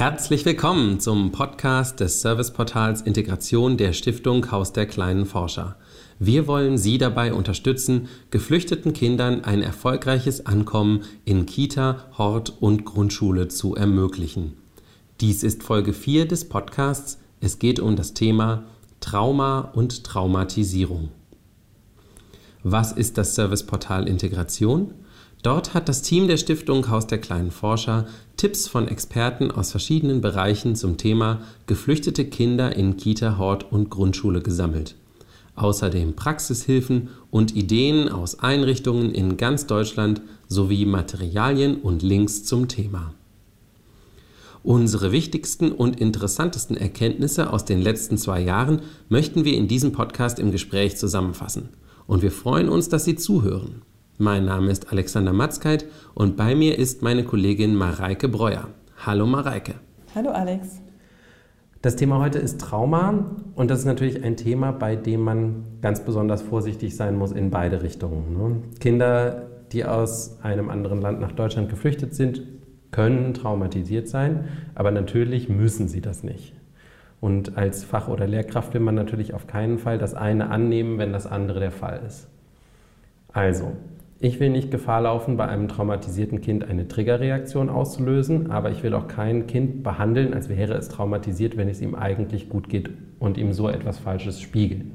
Herzlich willkommen zum Podcast des Serviceportals Integration der Stiftung Haus der kleinen Forscher. Wir wollen Sie dabei unterstützen, geflüchteten Kindern ein erfolgreiches Ankommen in Kita, Hort und Grundschule zu ermöglichen. Dies ist Folge 4 des Podcasts. Es geht um das Thema Trauma und Traumatisierung. Was ist das Serviceportal Integration? Dort hat das Team der Stiftung Haus der kleinen Forscher Tipps von Experten aus verschiedenen Bereichen zum Thema geflüchtete Kinder in Kita, Hort und Grundschule gesammelt. Außerdem Praxishilfen und Ideen aus Einrichtungen in ganz Deutschland sowie Materialien und Links zum Thema. Unsere wichtigsten und interessantesten Erkenntnisse aus den letzten zwei Jahren möchten wir in diesem Podcast im Gespräch zusammenfassen. Und wir freuen uns, dass Sie zuhören. Mein Name ist Alexander Matzkeit und bei mir ist meine Kollegin Mareike Breuer. Hallo Mareike. Hallo Alex. Das Thema heute ist Trauma und das ist natürlich ein Thema, bei dem man ganz besonders vorsichtig sein muss in beide Richtungen. Ne? Kinder, die aus einem anderen Land nach Deutschland geflüchtet sind, können traumatisiert sein, aber natürlich müssen sie das nicht. Und als Fach- oder Lehrkraft will man natürlich auf keinen Fall das eine annehmen, wenn das andere der Fall ist. Also, ich will nicht Gefahr laufen, bei einem traumatisierten Kind eine Triggerreaktion auszulösen, aber ich will auch kein Kind behandeln, als wäre es traumatisiert, wenn es ihm eigentlich gut geht und ihm so etwas Falsches spiegeln.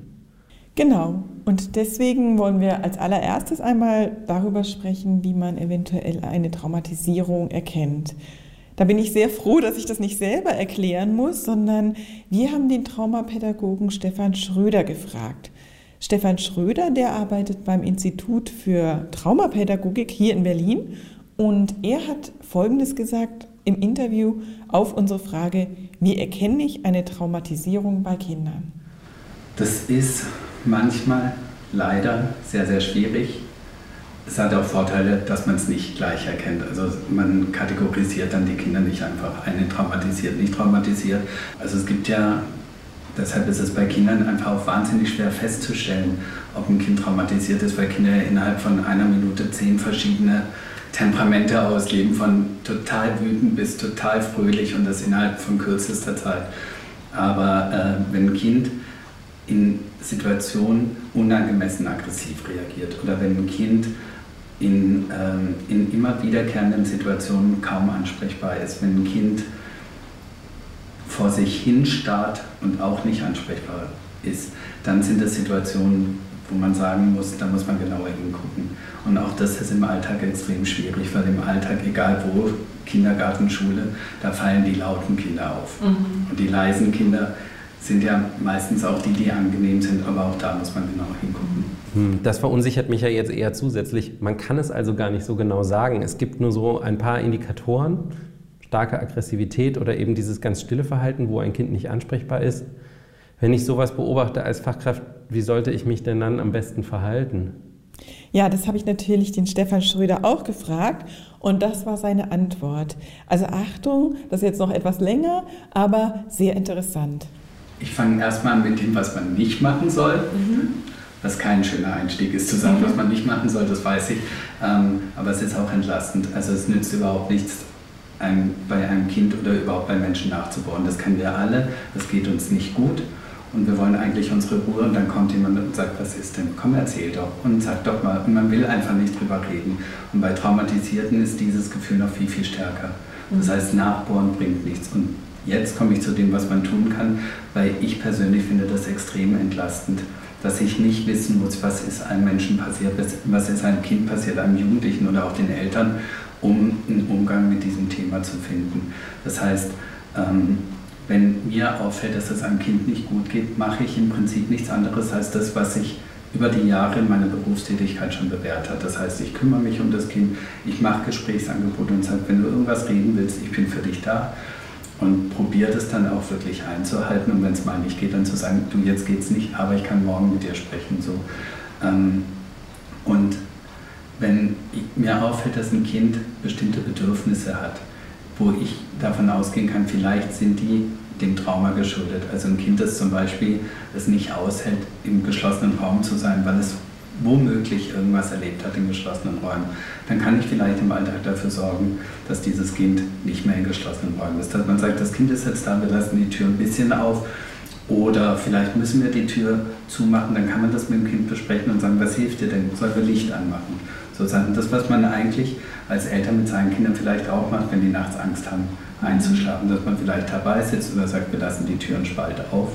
Genau. Und deswegen wollen wir als allererstes einmal darüber sprechen, wie man eventuell eine Traumatisierung erkennt. Da bin ich sehr froh, dass ich das nicht selber erklären muss, sondern wir haben den Traumapädagogen Stefan Schröder gefragt. Stefan Schröder, der arbeitet beim Institut für Traumapädagogik hier in Berlin und er hat Folgendes gesagt im Interview auf unsere Frage, wie erkenne ich eine Traumatisierung bei Kindern? Das ist manchmal leider sehr, sehr schwierig. Es hat auch Vorteile, dass man es nicht gleich erkennt. Also man kategorisiert dann die Kinder nicht einfach eine traumatisiert, nicht traumatisiert. Also es gibt ja Deshalb ist es bei Kindern einfach auch wahnsinnig schwer festzustellen, ob ein Kind traumatisiert ist, weil Kinder innerhalb von einer Minute zehn verschiedene Temperamente ausleben, von total wütend bis total fröhlich und das innerhalb von kürzester Zeit. Aber äh, wenn ein Kind in Situationen unangemessen aggressiv reagiert oder wenn ein Kind in, ähm, in immer wiederkehrenden Situationen kaum ansprechbar ist, wenn ein Kind vor sich hin starrt und auch nicht ansprechbar ist, dann sind das Situationen, wo man sagen muss, da muss man genauer hingucken. Und auch das ist im Alltag extrem schwierig, weil im Alltag, egal wo, Kindergarten, Schule, da fallen die lauten Kinder auf. Mhm. Und die leisen Kinder sind ja meistens auch die, die angenehm sind, aber auch da muss man genauer hingucken. Hm, das verunsichert mich ja jetzt eher zusätzlich. Man kann es also gar nicht so genau sagen. Es gibt nur so ein paar Indikatoren, starke Aggressivität oder eben dieses ganz stille Verhalten, wo ein Kind nicht ansprechbar ist. Wenn ich sowas beobachte als Fachkraft, wie sollte ich mich denn dann am besten verhalten? Ja, das habe ich natürlich den Stefan Schröder auch gefragt und das war seine Antwort. Also Achtung, das ist jetzt noch etwas länger, aber sehr interessant. Ich fange erstmal mit dem, was man nicht machen soll. Mhm. Was kein schöner Einstieg ist, zu sagen, mhm. was man nicht machen soll, das weiß ich. Ähm, aber es ist auch entlastend. Also es nützt überhaupt nichts, einem, bei einem Kind oder überhaupt bei Menschen nachzubauen. Das kennen wir alle, das geht uns nicht gut und wir wollen eigentlich unsere Ruhe und dann kommt jemand und sagt, was ist denn? Komm, erzähl doch und sag doch mal. Und man will einfach nicht drüber reden. Und bei Traumatisierten ist dieses Gefühl noch viel, viel stärker. Das heißt, Nachbohren bringt nichts. Und jetzt komme ich zu dem, was man tun kann, weil ich persönlich finde das extrem entlastend, dass ich nicht wissen muss, was ist einem Menschen passiert, was ist einem Kind passiert, einem Jugendlichen oder auch den Eltern um einen Umgang mit diesem Thema zu finden. Das heißt, ähm, wenn mir auffällt, dass es einem Kind nicht gut geht, mache ich im Prinzip nichts anderes als das, was sich über die Jahre in meiner Berufstätigkeit schon bewährt hat. Das heißt, ich kümmere mich um das Kind, ich mache Gesprächsangebote und sage, wenn du irgendwas reden willst, ich bin für dich da und probiere das dann auch wirklich einzuhalten und wenn es mal nicht geht, dann zu sagen, du jetzt geht's nicht, aber ich kann morgen mit dir sprechen. So. Ähm, und wenn mir auffällt, dass ein Kind bestimmte Bedürfnisse hat, wo ich davon ausgehen kann, vielleicht sind die dem Trauma geschuldet. Also ein Kind, das zum Beispiel es nicht aushält, im geschlossenen Raum zu sein, weil es womöglich irgendwas erlebt hat in geschlossenen Räumen, dann kann ich vielleicht im Alltag dafür sorgen, dass dieses Kind nicht mehr in geschlossenen Räumen ist. Dass man sagt, das Kind ist jetzt da, wir lassen die Tür ein bisschen auf oder vielleicht müssen wir die Tür zumachen, dann kann man das mit dem Kind besprechen und sagen, was hilft dir denn? Sollen wir Licht anmachen? Sozusagen das, was man eigentlich als Eltern mit seinen Kindern vielleicht auch macht, wenn die nachts Angst haben, einzuschlafen, dass man vielleicht dabei sitzt oder sagt, wir lassen die Türen spalt auf.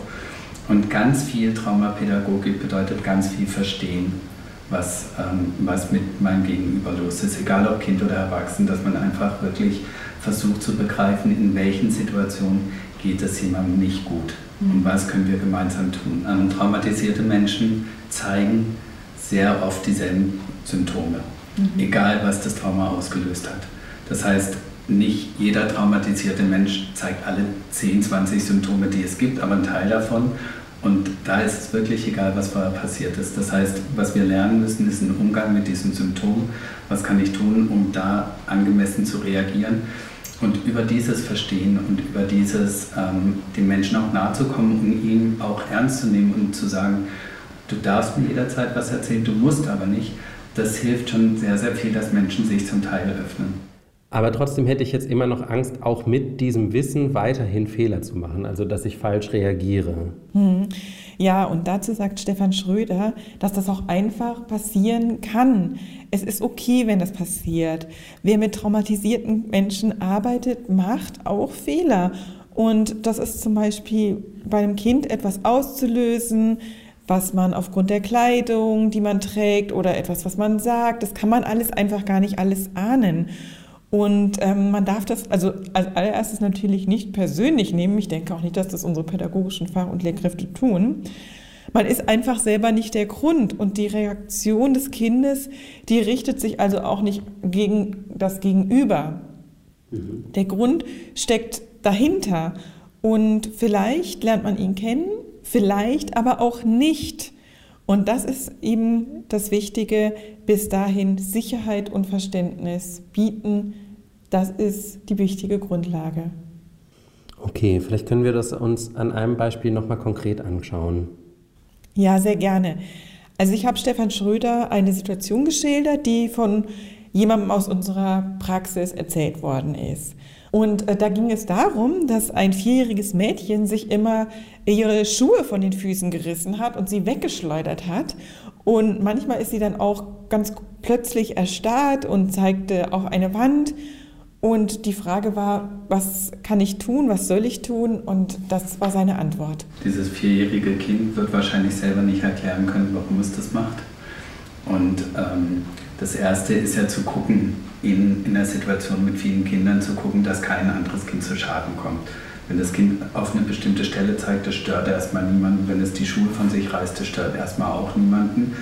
Und ganz viel Traumapädagogik bedeutet ganz viel verstehen, was, ähm, was mit meinem Gegenüber los ist, egal ob Kind oder Erwachsen, dass man einfach wirklich versucht zu begreifen, in welchen Situationen geht es jemandem nicht gut mhm. und was können wir gemeinsam tun. Ähm, traumatisierte Menschen zeigen sehr oft dieselben Symptome, mhm. egal was das Trauma ausgelöst hat. Das heißt, nicht jeder traumatisierte Mensch zeigt alle 10, 20 Symptome, die es gibt, aber ein Teil davon. Und da ist es wirklich egal, was vorher passiert ist. Das heißt, was wir lernen müssen, ist ein Umgang mit diesen Symptomen. Was kann ich tun, um da angemessen zu reagieren? Und über dieses Verstehen und über dieses, ähm, den Menschen auch nahe zu kommen und ihn auch ernst zu nehmen und zu sagen, du darfst mir jederzeit was erzählen, du musst aber nicht, das hilft schon sehr, sehr viel, dass Menschen sich zum Teil öffnen. Aber trotzdem hätte ich jetzt immer noch Angst, auch mit diesem Wissen weiterhin Fehler zu machen, also dass ich falsch reagiere. Hm. Ja, und dazu sagt Stefan Schröder, dass das auch einfach passieren kann. Es ist okay, wenn das passiert. Wer mit traumatisierten Menschen arbeitet, macht auch Fehler. Und das ist zum Beispiel bei einem Kind etwas auszulösen, was man aufgrund der Kleidung, die man trägt oder etwas, was man sagt, das kann man alles einfach gar nicht alles ahnen. Und ähm, man darf das also als allererstes natürlich nicht persönlich nehmen. Ich denke auch nicht, dass das unsere pädagogischen Fach- und Lehrkräfte tun. Man ist einfach selber nicht der Grund. Und die Reaktion des Kindes, die richtet sich also auch nicht gegen das Gegenüber. Mhm. Der Grund steckt dahinter. Und vielleicht lernt man ihn kennen, vielleicht aber auch nicht. Und das ist eben das Wichtige, bis dahin Sicherheit und Verständnis bieten. Das ist die wichtige Grundlage. Okay, vielleicht können wir das uns an einem Beispiel nochmal konkret anschauen. Ja, sehr gerne. Also ich habe Stefan Schröder eine Situation geschildert, die von jemandem aus unserer Praxis erzählt worden ist. Und äh, da ging es darum, dass ein vierjähriges Mädchen sich immer ihre Schuhe von den Füßen gerissen hat und sie weggeschleudert hat. Und manchmal ist sie dann auch ganz plötzlich erstarrt und zeigte auf eine Wand. Und die Frage war, was kann ich tun, was soll ich tun? Und das war seine Antwort. Dieses vierjährige Kind wird wahrscheinlich selber nicht erklären können, warum es das macht. Und ähm, das Erste ist ja zu gucken, in, in der Situation mit vielen Kindern zu gucken, dass kein anderes Kind zu Schaden kommt. Wenn das Kind auf eine bestimmte Stelle zeigt, das stört erstmal niemanden. Wenn es die Schuhe von sich reißt, das stört erstmal auch niemanden.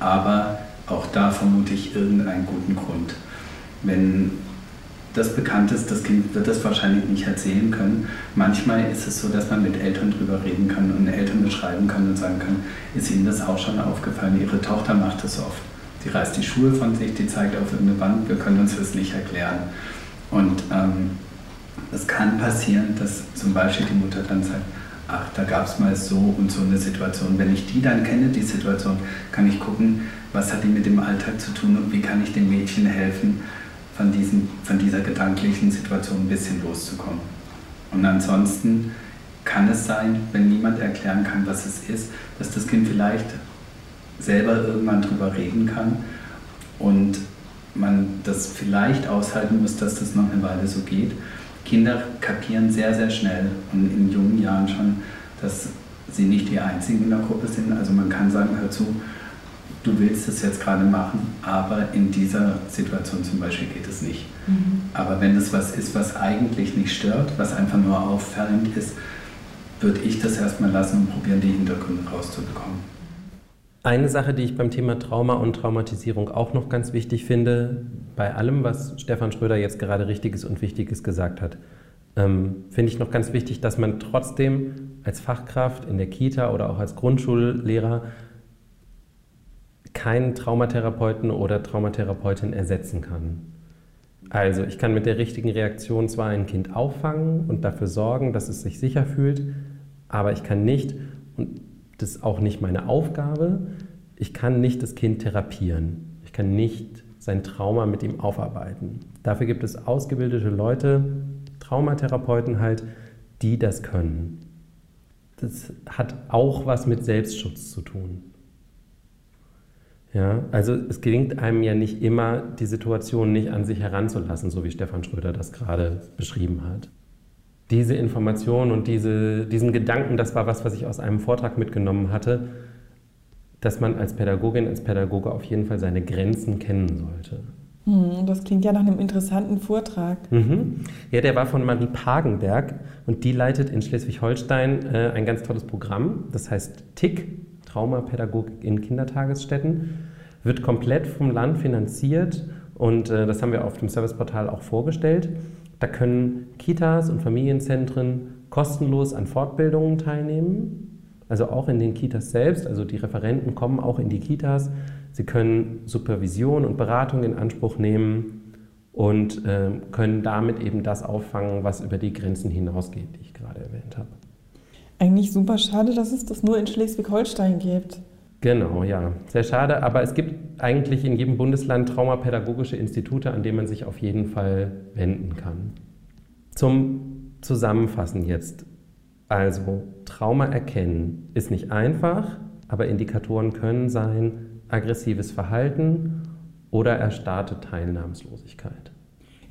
Aber auch da vermute ich irgendeinen guten Grund. Wenn das bekannt ist, das Kind wird das wahrscheinlich nicht erzählen können. Manchmal ist es so, dass man mit Eltern drüber reden kann und Eltern beschreiben kann und sagen kann, ist Ihnen das auch schon aufgefallen? Ihre Tochter macht das oft. Die reißt die Schuhe von sich, die zeigt auf irgendeine Wand, wir können uns das nicht erklären. Und ähm, es kann passieren, dass zum Beispiel die Mutter dann sagt, ach, da gab es mal so und so eine Situation. Wenn ich die dann kenne, die Situation, kann ich gucken, was hat die mit dem Alltag zu tun und wie kann ich dem Mädchen helfen, von, diesen, von dieser gedanklichen Situation ein bisschen loszukommen. Und ansonsten kann es sein, wenn niemand erklären kann, was es ist, dass das Kind vielleicht selber irgendwann drüber reden kann und man das vielleicht aushalten muss, dass das noch eine Weile so geht. Kinder kapieren sehr, sehr schnell und in jungen Jahren schon, dass sie nicht die Einzigen in der Gruppe sind. Also man kann sagen, hör zu, du willst es jetzt gerade machen, aber in dieser Situation zum Beispiel geht es nicht. Mhm. Aber wenn es was ist, was eigentlich nicht stört, was einfach nur auffallend ist, würde ich das erstmal lassen und probieren, die Hintergründe rauszubekommen. Eine Sache, die ich beim Thema Trauma und Traumatisierung auch noch ganz wichtig finde, bei allem, was Stefan Schröder jetzt gerade Richtiges und Wichtiges gesagt hat, ähm, finde ich noch ganz wichtig, dass man trotzdem als Fachkraft in der Kita oder auch als Grundschullehrer keinen Traumatherapeuten oder Traumatherapeutin ersetzen kann. Also ich kann mit der richtigen Reaktion zwar ein Kind auffangen und dafür sorgen, dass es sich sicher fühlt, aber ich kann nicht, und das ist auch nicht meine Aufgabe. ich kann nicht das Kind therapieren. Ich kann nicht sein Trauma mit ihm aufarbeiten. Dafür gibt es ausgebildete Leute, Traumatherapeuten halt, die das können. Das hat auch was mit Selbstschutz zu tun. Ja, also es gelingt einem ja nicht immer, die Situation nicht an sich heranzulassen, so wie Stefan Schröder das gerade beschrieben hat. Diese Information und diese, diesen Gedanken, das war was, was ich aus einem Vortrag mitgenommen hatte, dass man als Pädagogin, als Pädagoge auf jeden Fall seine Grenzen kennen sollte. Hm, das klingt ja nach einem interessanten Vortrag. Mhm. Ja, der war von Marie Pagenberg und die leitet in Schleswig-Holstein äh, ein ganz tolles Programm, das heißt TIC, Traumapädagogik in Kindertagesstätten, wird komplett vom Land finanziert und äh, das haben wir auf dem Serviceportal auch vorgestellt. Da können Kitas und Familienzentren kostenlos an Fortbildungen teilnehmen also auch in den Kitas selbst, also die Referenten kommen auch in die Kitas. Sie können Supervision und Beratung in Anspruch nehmen und äh, können damit eben das auffangen, was über die Grenzen hinausgeht, die ich gerade erwähnt habe. Eigentlich super schade, dass es das nur in Schleswig-Holstein gibt. Genau, ja. Sehr schade, aber es gibt eigentlich in jedem Bundesland traumapädagogische Institute, an denen man sich auf jeden Fall wenden kann. Zum Zusammenfassen jetzt. Also Trauma erkennen ist nicht einfach, aber Indikatoren können sein aggressives Verhalten oder erstarrte Teilnahmslosigkeit.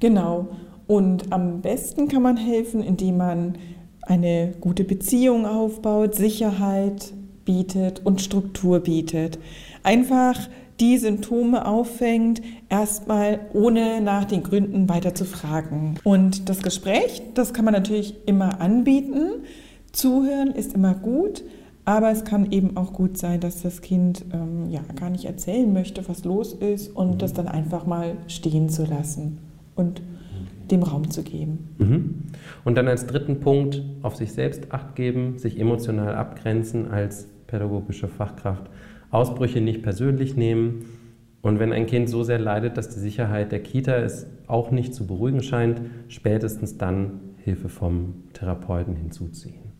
Genau. Und am besten kann man helfen, indem man eine gute Beziehung aufbaut, Sicherheit bietet und Struktur bietet. Einfach die Symptome auffängt, erstmal ohne nach den Gründen weiter zu fragen. Und das Gespräch, das kann man natürlich immer anbieten. Zuhören ist immer gut, aber es kann eben auch gut sein, dass das Kind ähm, ja gar nicht erzählen möchte, was los ist und mhm. das dann einfach mal stehen zu lassen und dem Raum zu geben. Mhm. Und dann als dritten Punkt auf sich selbst acht geben, sich emotional abgrenzen als pädagogische Fachkraft, Ausbrüche nicht persönlich nehmen. Und wenn ein Kind so sehr leidet, dass die Sicherheit der Kita es auch nicht zu beruhigen scheint, spätestens dann Hilfe vom Therapeuten hinzuziehen.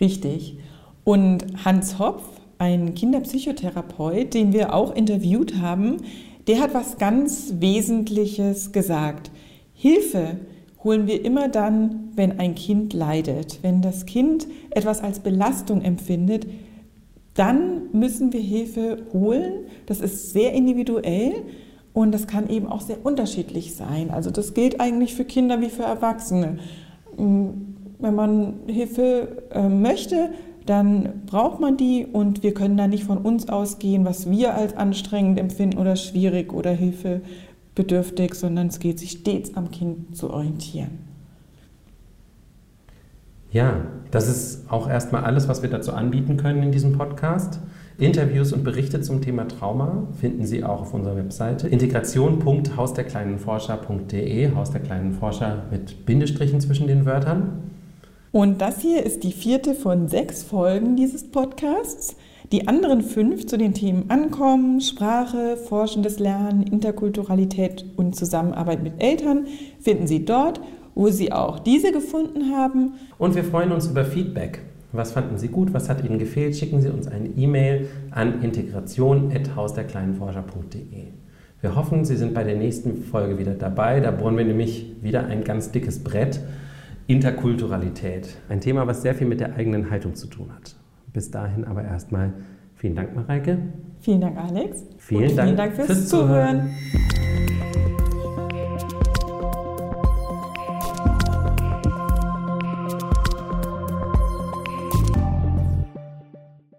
Richtig. Und Hans Hopf, ein Kinderpsychotherapeut, den wir auch interviewt haben, der hat was ganz Wesentliches gesagt. Hilfe holen wir immer dann, wenn ein Kind leidet. Wenn das Kind etwas als Belastung empfindet, dann müssen wir Hilfe holen. Das ist sehr individuell und das kann eben auch sehr unterschiedlich sein. Also das gilt eigentlich für Kinder wie für Erwachsene wenn man Hilfe äh, möchte, dann braucht man die und wir können da nicht von uns ausgehen, was wir als anstrengend empfinden oder schwierig oder hilfebedürftig, sondern es geht sich stets am Kind zu orientieren. Ja, das ist auch erstmal alles, was wir dazu anbieten können in diesem Podcast. Interviews und Berichte zum Thema Trauma finden Sie auch auf unserer Webseite integration.hausderkleinenforscher.de, Haus der kleinen Forscher mit Bindestrichen zwischen den Wörtern. Und das hier ist die vierte von sechs Folgen dieses Podcasts. Die anderen fünf zu den Themen Ankommen, Sprache, forschendes Lernen, Interkulturalität und Zusammenarbeit mit Eltern finden Sie dort, wo Sie auch diese gefunden haben. Und wir freuen uns über Feedback. Was fanden Sie gut? Was hat Ihnen gefehlt? Schicken Sie uns eine E-Mail an integration.hausderkleinenforscher.de. Wir hoffen, Sie sind bei der nächsten Folge wieder dabei. Da bohren wir nämlich wieder ein ganz dickes Brett. Interkulturalität. Ein Thema, was sehr viel mit der eigenen Haltung zu tun hat. Bis dahin aber erstmal vielen Dank, Mareike. Vielen Dank, Alex. Vielen, Dank, vielen Dank fürs, fürs Zuhören. Zuhören.